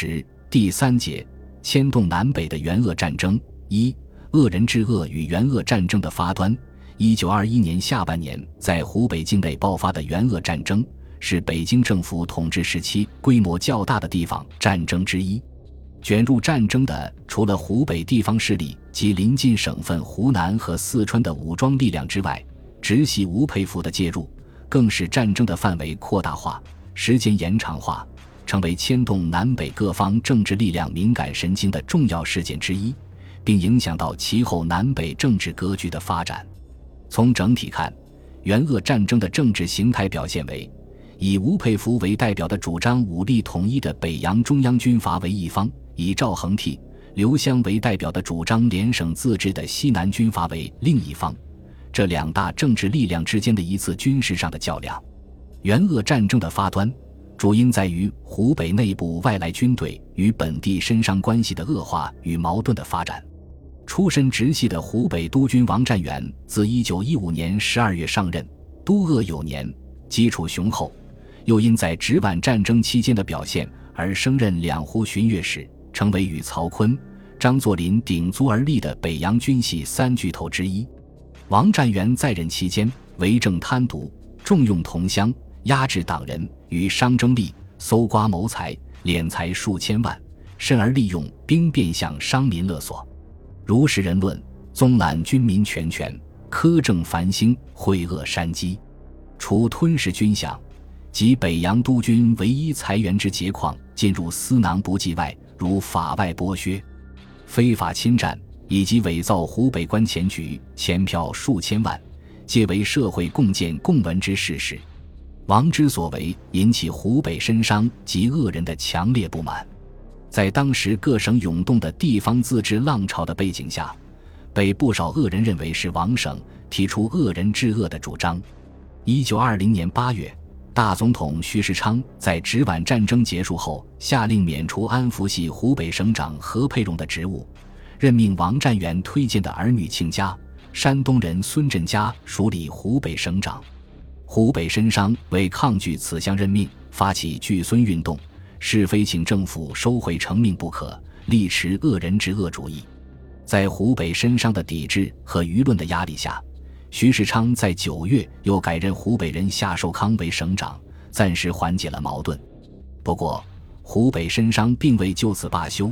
十第三节牵动南北的援鄂战争一恶人之恶与援鄂战争的发端。一九二一年下半年，在湖北境内爆发的援鄂战争，是北京政府统治时期规模较大的地方战争之一。卷入战争的，除了湖北地方势力及邻近省份湖南和四川的武装力量之外，直系吴佩孚的介入，更使战争的范围扩大化、时间延长化，成为牵动南北各方政治力量敏感神经的重要事件之一，并影响到其后南北政治格局的发展。从整体看，援鄂战争的政治形态表现为。以吴佩孚为代表的主张武力统一的北洋中央军阀为一方，以赵恒惕、刘湘为代表的主张联省自治的西南军阀为另一方。这两大政治力量之间的一次军事上的较量。援鄂战争的发端，主因在于湖北内部外来军队与本地绅商关系的恶化与矛盾的发展。出身直系的湖北督军王占元，自1915年12月上任，督鄂有年，基础雄厚。又因在直皖战争期间的表现而升任两湖巡阅使，成为与曹锟、张作霖鼎足而立的北洋军系三巨头之一。王占元在任期间为政贪渎，重用同乡，压制党人，与商争利，搜刮谋财，敛财数千万，甚而利用兵变向商民勒索。如实人论，纵揽军民全权，苛政繁兴，惠恶山积，除吞噬军饷。及北洋督军唯一财源之节矿进入私囊不计外，如法外剥削、非法侵占以及伪造湖北关钱局钱票数千万，皆为社会共见共闻之事实。王之所为，引起湖北绅商及恶人的强烈不满。在当时各省涌动的地方自治浪潮的背景下，被不少恶人认为是王省提出恶人治恶的主张。一九二零年八月。大总统徐世昌在直皖战争结束后，下令免除安福系湖北省长何佩荣的职务，任命王占元推荐的儿女亲家山东人孙振家署理湖北省长。湖北绅商为抗拒此项任命，发起拒孙运动，是非请政府收回成命不可，力持恶人之恶主义。在湖北绅商的抵制和舆论的压力下。徐世昌在九月又改任湖北人夏寿康为省长，暂时缓解了矛盾。不过，湖北绅商并未就此罢休。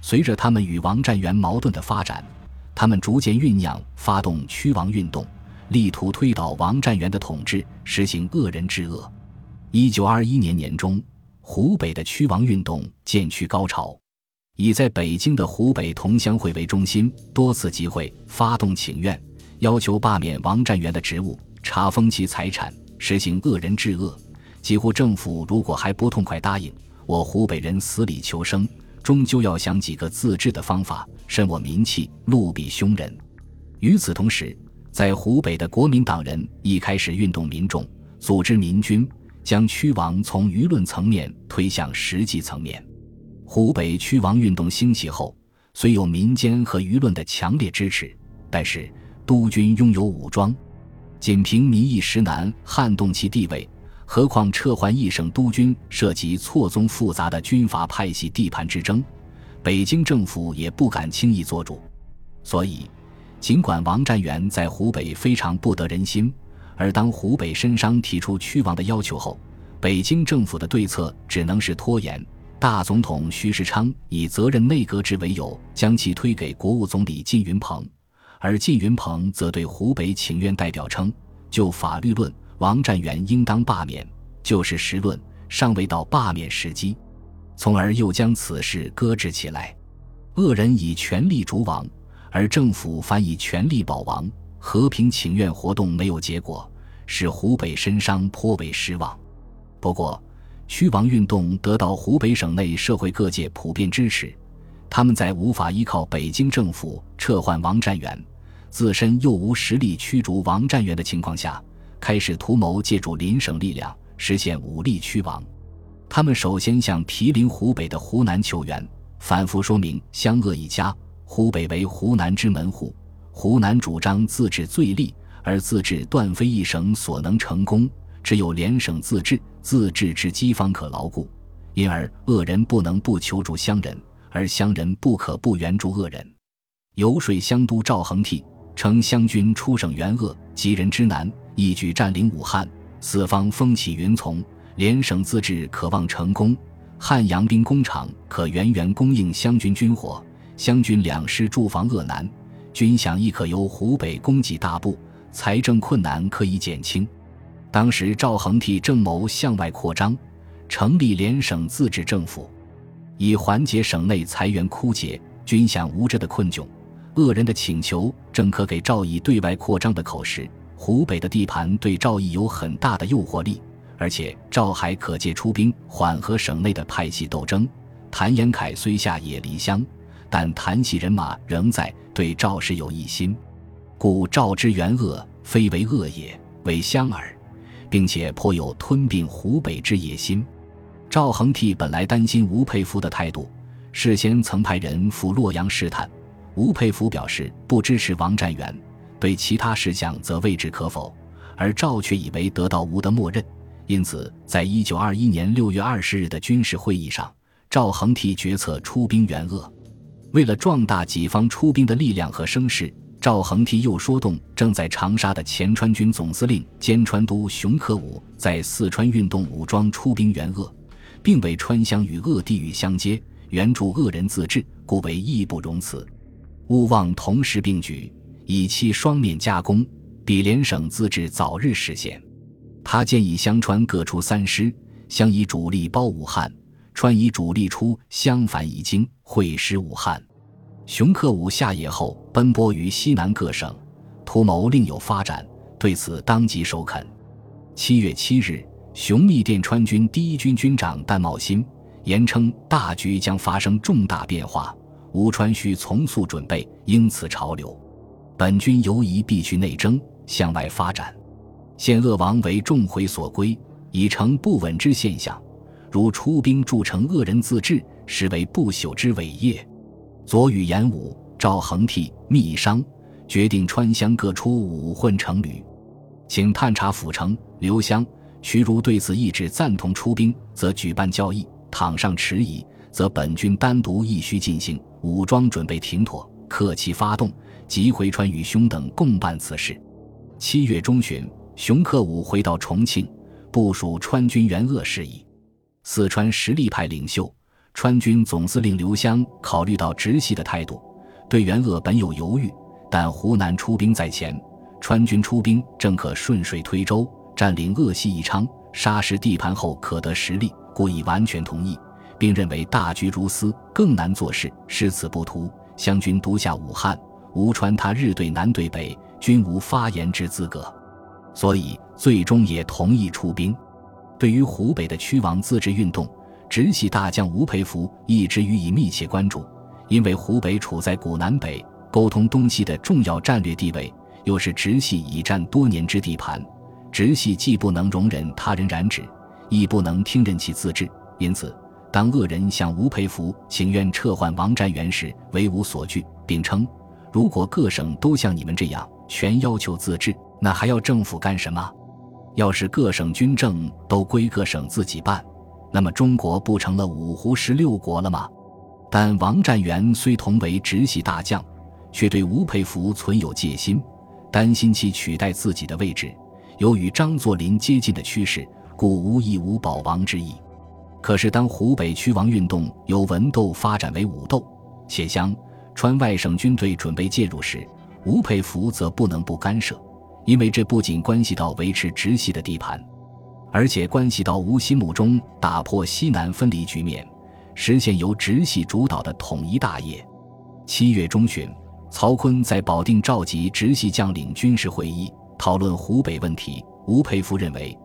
随着他们与王占元矛盾的发展，他们逐渐酝酿发动驱王运动，力图推倒王占元的统治，实行恶人治恶。一九二一年年中，湖北的驱王运动渐趋高潮，以在北京的湖北同乡会为中心，多次集会发动请愿。要求罢免王占元的职务，查封其财产，实行恶人治恶。几乎政府如果还不痛快答应，我湖北人死里求生，终究要想几个自治的方法，伸我民气，戮毙凶人。与此同时，在湖北的国民党人一开始运动民众，组织民军，将驱王从舆论层面推向实际层面。湖北驱王运动兴起后，虽有民间和舆论的强烈支持，但是。督军拥有武装，仅凭民意实难撼动其地位，何况撤换一省督军涉及错综复杂的军阀派系地盘之争，北京政府也不敢轻易做主。所以，尽管王占元在湖北非常不得人心，而当湖北绅商提出驱王的要求后，北京政府的对策只能是拖延。大总统徐世昌以责任内阁制为由，将其推给国务总理靳云鹏。而靳云鹏则对湖北请愿代表称：“就法律论，王占元应当罢免；就事实论，尚未到罢免时机。”从而又将此事搁置起来。恶人以权力逐王，而政府反以权力保王。和平请愿活动没有结果，使湖北绅商颇为失望。不过，驱王运动得到湖北省内社会各界普遍支持。他们在无法依靠北京政府撤换王占元，自身又无实力驱逐王占元的情况下，开始图谋借助邻省力量实现武力驱王。他们首先向毗邻湖北的湖南求援，反复说明湘鄂一家，湖北为湖南之门户，湖南主张自治最利，而自治断非一省所能成功，只有联省自治，自治之机方可牢固。因而恶人不能不求助乡人，而乡人不可不援助恶人。游说乡都赵恒惕称湘军出省援鄂，急人之难，一举占领武汉，四方风起云从，联省自治可望成功。汉阳兵工厂可源源供应湘军军火，湘军两师驻防鄂南，军饷亦可由湖北供给大部，财政困难可以减轻。当时赵恒惕正谋向外扩张，成立联省自治政府，以缓解省内财源枯竭、军饷无着的困窘。恶人的请求正可给赵毅对外扩张的口实。湖北的地盘对赵毅有很大的诱惑力。而且赵还可借出兵缓和省内的派系斗争。谭延闿虽下野离乡，但谭系人马仍在，对赵氏有异心，故赵之援鄂，非为恶也，为乡耳，并且颇有吞并湖北之野心。赵恒惕本来担心吴佩孚的态度，事先曾派人赴洛阳试探。吴佩孚表示不支持王占元，对其他事项则未置可否，而赵却以为得到吴的默认。因此，在一九二一年六月二十日的军事会议上，赵恒惕决策出兵援鄂。为了壮大己方出兵的力量和声势，赵恒惕又说动正在长沙的前川军总司令兼川督熊克武，在四川运动武装出兵援鄂，并为川湘与鄂地域相接，援助鄂人自治，故为义不容辞。勿忘同时并举，以期双面夹攻，比联省自治早日实现。他建议湘川各出三师，相以主力包武汉，川以主力出襄樊以京，会师武汉。熊克武下野后，奔波于西南各省，图谋另有发展。对此，当即首肯。七月七日，熊密电川军第一军军长戴茂新，言称大局将发生重大变化，吴川需从速准备，应此潮流。本军犹疑必须内征，向外发展。现鄂王为众回所归，已成不稳之现象。如出兵筑成恶人自治，实为不朽之伟业。左与严武、赵恒惕密商，决定川湘各出五混成旅，请探查府城、刘湘、徐如对此意志赞同出兵，则举办交易；倘上迟疑，则本军单独亦须进行武装准备停妥，克期发动，即回川与兄等共办此事。七月中旬。熊克武回到重庆，部署川军援鄂事宜。四川实力派领袖、川军总司令刘湘考虑到直系的态度，对援鄂本有犹豫，但湖南出兵在前，川军出兵正可顺水推舟，占领鄂西宜昌、沙市地盘后可得实力，故已完全同意，并认为大局如斯，更难做事，失此不图。湘军独下武汉，吴川他日对南对北，均无发言之资格。所以，最终也同意出兵。对于湖北的屈王自治运动，直系大将吴佩孚一直予以密切关注。因为湖北处在古南北、沟通东西的重要战略地位，又是直系已占多年之地盘，直系既不能容忍他人染指，亦不能听任其自治。因此，当恶人向吴佩孚请愿撤换王占元时，为无所惧，并称：如果各省都像你们这样，全要求自治。那还要政府干什么？要是各省军政都归各省自己办，那么中国不成了五胡十六国了吗？但王占元虽同为直系大将，却对吴佩孚存有戒心，担心其取代自己的位置，有与张作霖接近的趋势，故无意无保王之意。可是当湖北屈王运动由文斗发展为武斗，且湘川外省军队准备介入时，吴佩孚则不能不干涉。因为这不仅关系到维持直系的地盘，而且关系到吴心目中打破西南分离局面，实现由直系主导的统一大业。七月中旬，曹锟在保定召集直系将领军事会议，讨论湖北问题。吴佩孚认为，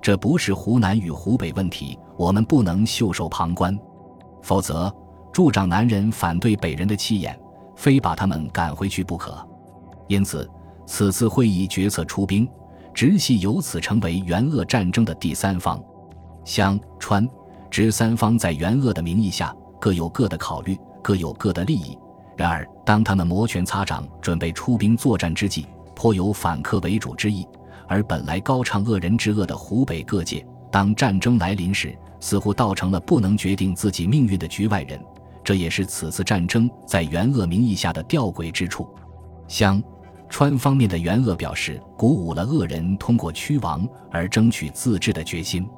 这不是湖南与湖北问题，我们不能袖手旁观，否则助长南人反对北人的气焰，非把他们赶回去不可。因此。此次会议决策出兵，直系由此成为援鄂战争的第三方。湘川直三方在援鄂的名义下各有各的考虑，各有各的利益。然而，当他们摩拳擦掌准备出兵作战之际，颇有反客为主之意。而本来高唱恶人之恶的湖北各界，当战争来临时，似乎倒成了不能决定自己命运的局外人。这也是此次战争在援鄂名义下的吊诡之处。湘、川方面的援鄂表示，鼓舞了鄂人通过驱王而争取自治的决心。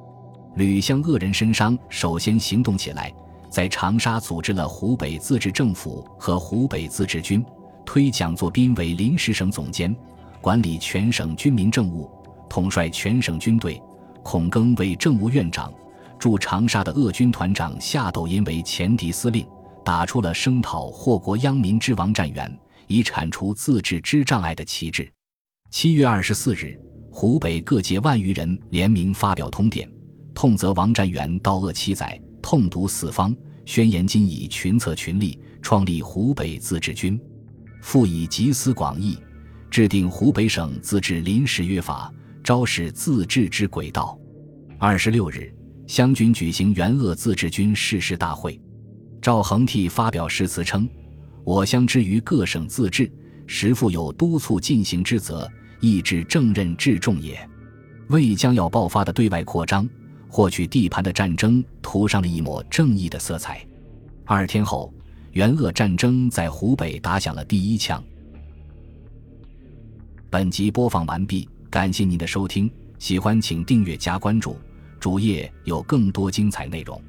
吕湘鄂人申商首先行动起来，在长沙组织了湖北自治政府和湖北自治军，推蒋作斌为临时省总监，管理全省军民政务，统帅全省军队；孔庚为政务院长。驻长沙的鄂军团长夏斗寅为前敌司令，打出了声讨祸国殃民之王战元，以铲除自治之障碍的旗帜。七月二十四日，湖北各界万余人联名发表通电，痛责王占元盗恶七载，痛毒四方，宣言今以群策群力，创立湖北自治军，复以集思广益，制定湖北省自治临时约法，昭示自治之轨道。二十六日。湘军举行援鄂自治军誓师大会，赵恒惕发表誓词称：“我乡之于各省自治，实负有督促进行之责，亦至正任至重也。”为将要爆发的对外扩张、获取地盘的战争涂上了一抹正义的色彩。二天后，援鄂战争在湖北打响了第一枪。本集播放完毕，感谢您的收听，喜欢请订阅加关注。主页有更多精彩内容。